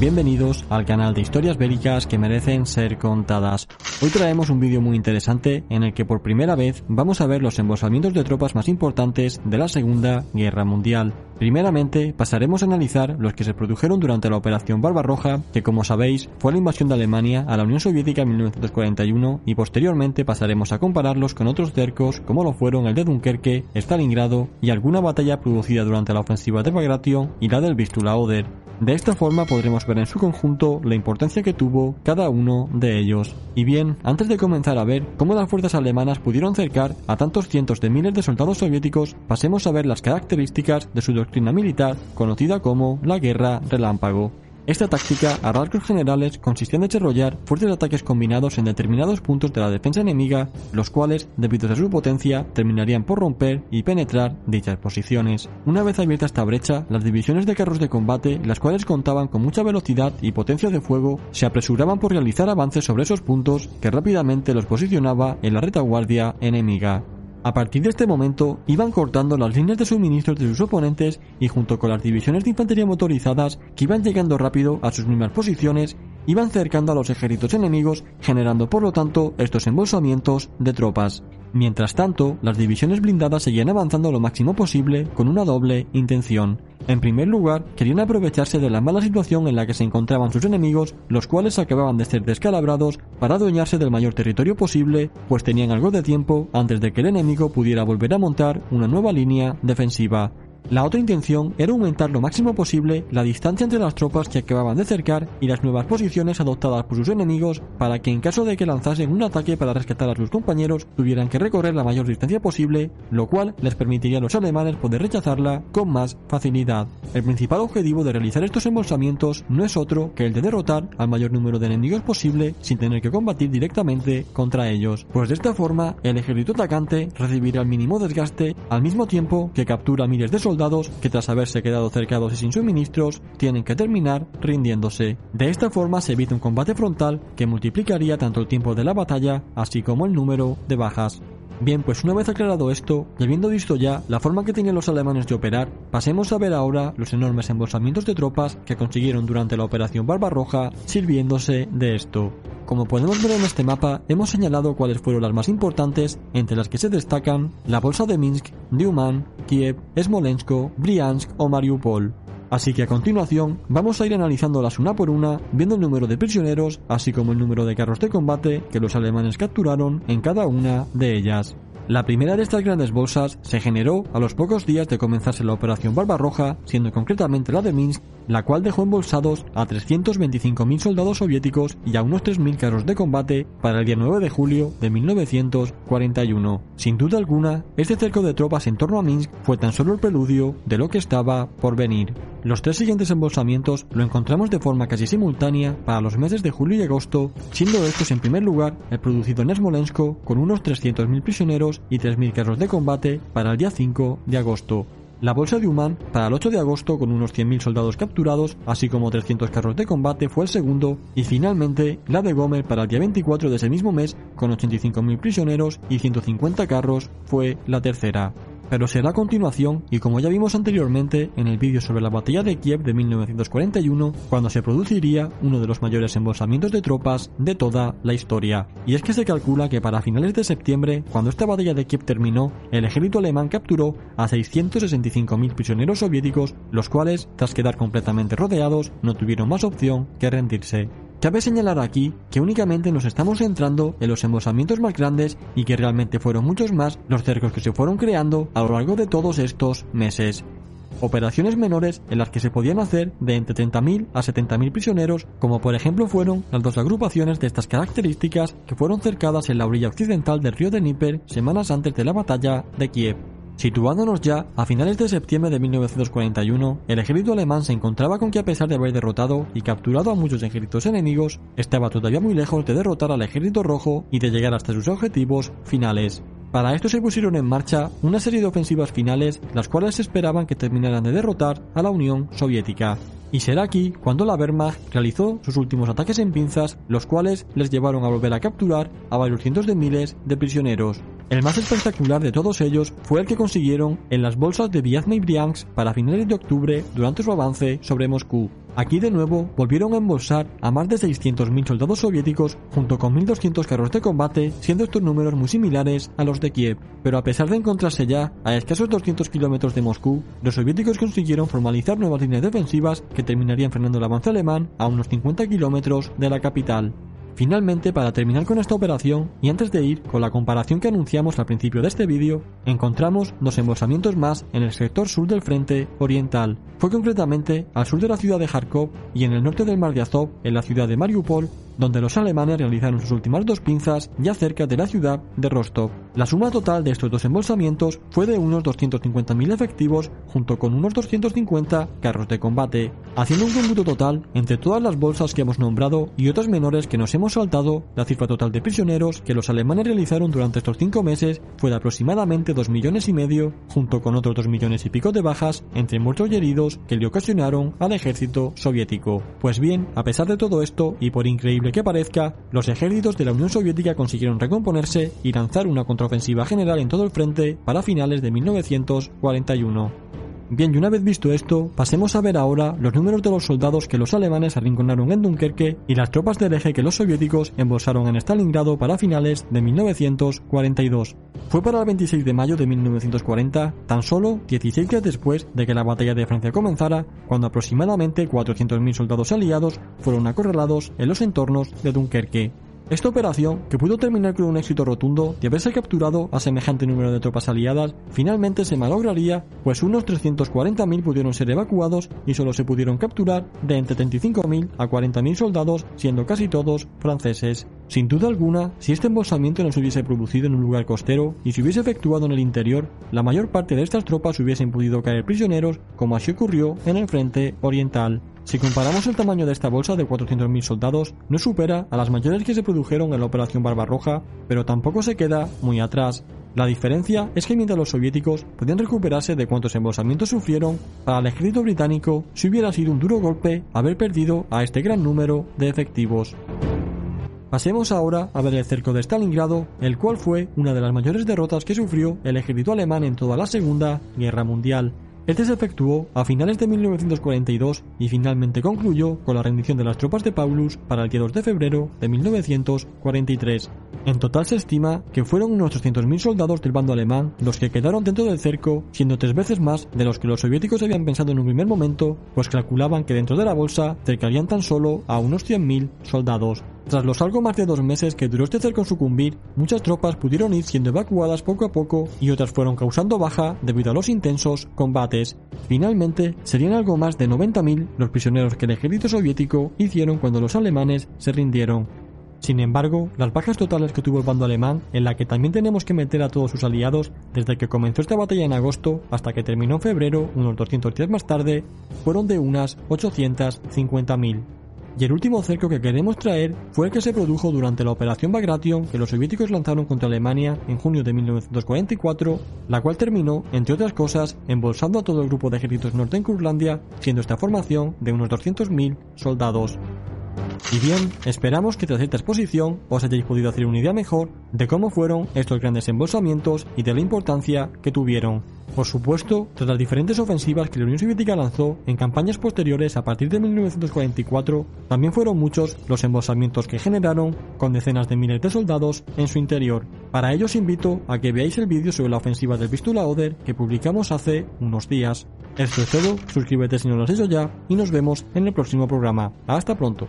Bienvenidos al canal de historias bélicas que merecen ser contadas. Hoy traemos un vídeo muy interesante en el que por primera vez vamos a ver los embolsamientos de tropas más importantes de la Segunda Guerra Mundial. Primeramente pasaremos a analizar los que se produjeron durante la Operación Barbarroja, que como sabéis fue la invasión de Alemania a la Unión Soviética en 1941 y posteriormente pasaremos a compararlos con otros cercos como lo fueron el de Dunkerque, Stalingrado y alguna batalla producida durante la ofensiva de Bagration y la del Vistula Oder. De esta forma podremos ver en su conjunto la importancia que tuvo cada uno de ellos. Y bien, antes de comenzar a ver cómo las fuerzas alemanas pudieron cercar a tantos cientos de miles de soldados soviéticos, pasemos a ver las características de su doctrina militar conocida como la guerra relámpago. Esta táctica, a rasgos generales, consistía en desarrollar fuertes ataques combinados en determinados puntos de la defensa enemiga, los cuales, debido a su potencia, terminarían por romper y penetrar dichas posiciones. Una vez abierta esta brecha, las divisiones de carros de combate, las cuales contaban con mucha velocidad y potencia de fuego, se apresuraban por realizar avances sobre esos puntos que rápidamente los posicionaba en la retaguardia enemiga. A partir de este momento, iban cortando las líneas de suministros de sus oponentes y junto con las divisiones de infantería motorizadas que iban llegando rápido a sus mismas posiciones, iban cercando a los ejércitos enemigos, generando por lo tanto estos embolsamientos de tropas. Mientras tanto, las divisiones blindadas seguían avanzando lo máximo posible con una doble intención. En primer lugar, querían aprovecharse de la mala situación en la que se encontraban sus enemigos, los cuales acababan de ser descalabrados para adueñarse del mayor territorio posible, pues tenían algo de tiempo antes de que el enemigo pudiera volver a montar una nueva línea defensiva. La otra intención era aumentar lo máximo posible la distancia entre las tropas que acababan de cercar y las nuevas posiciones adoptadas por sus enemigos para que en caso de que lanzasen un ataque para rescatar a sus compañeros tuvieran que recorrer la mayor distancia posible, lo cual les permitiría a los alemanes poder rechazarla con más facilidad. El principal objetivo de realizar estos embolsamientos no es otro que el de derrotar al mayor número de enemigos posible sin tener que combatir directamente contra ellos, pues de esta forma el ejército atacante recibirá el mínimo desgaste al mismo tiempo que captura miles de soldados soldados que tras haberse quedado cercados y sin suministros tienen que terminar rindiéndose. De esta forma se evita un combate frontal que multiplicaría tanto el tiempo de la batalla así como el número de bajas. Bien, pues una vez aclarado esto, y habiendo visto ya la forma que tenían los alemanes de operar, pasemos a ver ahora los enormes embolsamientos de tropas que consiguieron durante la Operación Barbarroja sirviéndose de esto. Como podemos ver en este mapa, hemos señalado cuáles fueron las más importantes, entre las que se destacan la Bolsa de Minsk, Diuman, Kiev, Smolensk, Briansk o Mariupol. Así que a continuación vamos a ir analizándolas una por una, viendo el número de prisioneros, así como el número de carros de combate que los alemanes capturaron en cada una de ellas. La primera de estas grandes bolsas se generó a los pocos días de comenzarse la Operación Barbarroja, siendo concretamente la de Minsk, la cual dejó embolsados a 325.000 soldados soviéticos y a unos 3.000 carros de combate para el día 9 de julio de 1941. Sin duda alguna, este cerco de tropas en torno a Minsk fue tan solo el preludio de lo que estaba por venir. Los tres siguientes embolsamientos lo encontramos de forma casi simultánea para los meses de julio y agosto, siendo estos en primer lugar el producido en Smolensk con unos 300.000 prisioneros y 3.000 carros de combate para el día 5 de agosto. La bolsa de Uman para el 8 de agosto con unos 100.000 soldados capturados, así como 300 carros de combate fue el segundo, y finalmente la de Gomer para el día 24 de ese mismo mes con 85.000 prisioneros y 150 carros fue la tercera pero será a continuación y como ya vimos anteriormente en el vídeo sobre la batalla de Kiev de 1941, cuando se produciría uno de los mayores embolsamientos de tropas de toda la historia. Y es que se calcula que para finales de septiembre, cuando esta batalla de Kiev terminó, el ejército alemán capturó a 665.000 prisioneros soviéticos, los cuales, tras quedar completamente rodeados, no tuvieron más opción que rendirse. Cabe señalar aquí que únicamente nos estamos centrando en los embolsamientos más grandes y que realmente fueron muchos más los cercos que se fueron creando a lo largo de todos estos meses. operaciones menores en las que se podían hacer de entre 30.000 a 70.000 prisioneros, como por ejemplo fueron las dos agrupaciones de estas características que fueron cercadas en la orilla occidental del río de Dnieper semanas antes de la batalla de Kiev. Situándonos ya a finales de septiembre de 1941, el ejército alemán se encontraba con que a pesar de haber derrotado y capturado a muchos ejércitos enemigos, estaba todavía muy lejos de derrotar al ejército rojo y de llegar hasta sus objetivos finales. Para esto se pusieron en marcha una serie de ofensivas finales, las cuales esperaban que terminaran de derrotar a la Unión Soviética. Y será aquí cuando la Wehrmacht realizó sus últimos ataques en pinzas, los cuales les llevaron a volver a capturar a varios cientos de miles de prisioneros. El más espectacular de todos ellos fue el que consiguieron en las bolsas de Vyazma y Briansk para finales de octubre durante su avance sobre Moscú. Aquí de nuevo volvieron a embolsar a más de 600.000 soldados soviéticos junto con 1.200 carros de combate, siendo estos números muy similares a los de Kiev. Pero a pesar de encontrarse ya a escasos 200 kilómetros de Moscú, los soviéticos consiguieron formalizar nuevas líneas defensivas que terminarían frenando el avance alemán a unos 50 kilómetros de la capital. Finalmente, para terminar con esta operación, y antes de ir con la comparación que anunciamos al principio de este vídeo, encontramos dos embolsamientos más en el sector sur del frente oriental. Fue concretamente al sur de la ciudad de Kharkov y en el norte del mar de Azov, en la ciudad de Mariupol, donde los alemanes realizaron sus últimas dos pinzas ya cerca de la ciudad de Rostov. La suma total de estos dos embolsamientos fue de unos 250.000 efectivos junto con unos 250 carros de combate, haciendo un cómputo total entre todas las bolsas que hemos nombrado y otras menores que nos hemos saltado, la cifra total de prisioneros que los alemanes realizaron durante estos cinco meses fue de aproximadamente 2 millones y medio, junto con otros 2 millones y pico de bajas entre muertos y heridos que le ocasionaron al ejército soviético. Pues bien, a pesar de todo esto, y por increíble que parezca, los ejércitos de la Unión Soviética consiguieron recomponerse y lanzar una contraofensiva general en todo el frente para finales de 1941. Bien, y una vez visto esto, pasemos a ver ahora los números de los soldados que los alemanes arrinconaron en Dunkerque y las tropas del eje que los soviéticos embolsaron en Stalingrado para finales de 1942. Fue para el 26 de mayo de 1940, tan solo 16 días después de que la batalla de Francia comenzara, cuando aproximadamente 400.000 soldados aliados fueron acorralados en los entornos de Dunkerque. Esta operación, que pudo terminar con un éxito rotundo de haberse capturado a semejante número de tropas aliadas, finalmente se malograría, pues unos 340.000 pudieron ser evacuados y solo se pudieron capturar de entre 35.000 a 40.000 soldados, siendo casi todos franceses. Sin duda alguna, si este embolsamiento no se hubiese producido en un lugar costero y se hubiese efectuado en el interior, la mayor parte de estas tropas hubiesen podido caer prisioneros, como así ocurrió en el frente oriental. Si comparamos el tamaño de esta bolsa de 400.000 soldados, no supera a las mayores que se produjeron en la Operación Barbarroja, pero tampoco se queda muy atrás. La diferencia es que mientras los soviéticos podían recuperarse de cuantos embolsamientos sufrieron, para el ejército británico si hubiera sido un duro golpe haber perdido a este gran número de efectivos. Pasemos ahora a ver el cerco de Stalingrado, el cual fue una de las mayores derrotas que sufrió el ejército alemán en toda la Segunda Guerra Mundial. Este se efectuó a finales de 1942 y finalmente concluyó con la rendición de las tropas de Paulus para el día 2 de febrero de 1943. En total se estima que fueron unos 300.000 soldados del bando alemán los que quedaron dentro del cerco, siendo tres veces más de los que los soviéticos habían pensado en un primer momento, pues calculaban que dentro de la bolsa cercarían tan solo a unos 100.000 soldados. Tras los algo más de dos meses que duró este cerco en sucumbir, muchas tropas pudieron ir siendo evacuadas poco a poco y otras fueron causando baja debido a los intensos combates. Finalmente, serían algo más de 90.000 los prisioneros que el ejército soviético hicieron cuando los alemanes se rindieron. Sin embargo, las bajas totales que tuvo el bando alemán, en la que también tenemos que meter a todos sus aliados, desde que comenzó esta batalla en agosto hasta que terminó en febrero, unos 200 días más tarde, fueron de unas 850.000. Y el último cerco que queremos traer fue el que se produjo durante la Operación Bagration que los soviéticos lanzaron contra Alemania en junio de 1944, la cual terminó, entre otras cosas, embolsando a todo el grupo de ejércitos norte en Kurlandia, siendo esta formación de unos 200.000 soldados. Y bien, esperamos que tras esta exposición os hayáis podido hacer una idea mejor de cómo fueron estos grandes embolsamientos y de la importancia que tuvieron. Por supuesto, tras las diferentes ofensivas que la Unión Soviética lanzó en campañas posteriores a partir de 1944, también fueron muchos los embolsamientos que generaron con decenas de miles de soldados en su interior. Para ello os invito a que veáis el vídeo sobre la ofensiva del Vistula Oder que publicamos hace unos días. Esto es todo, suscríbete si no lo has hecho ya y nos vemos en el próximo programa. Hasta pronto.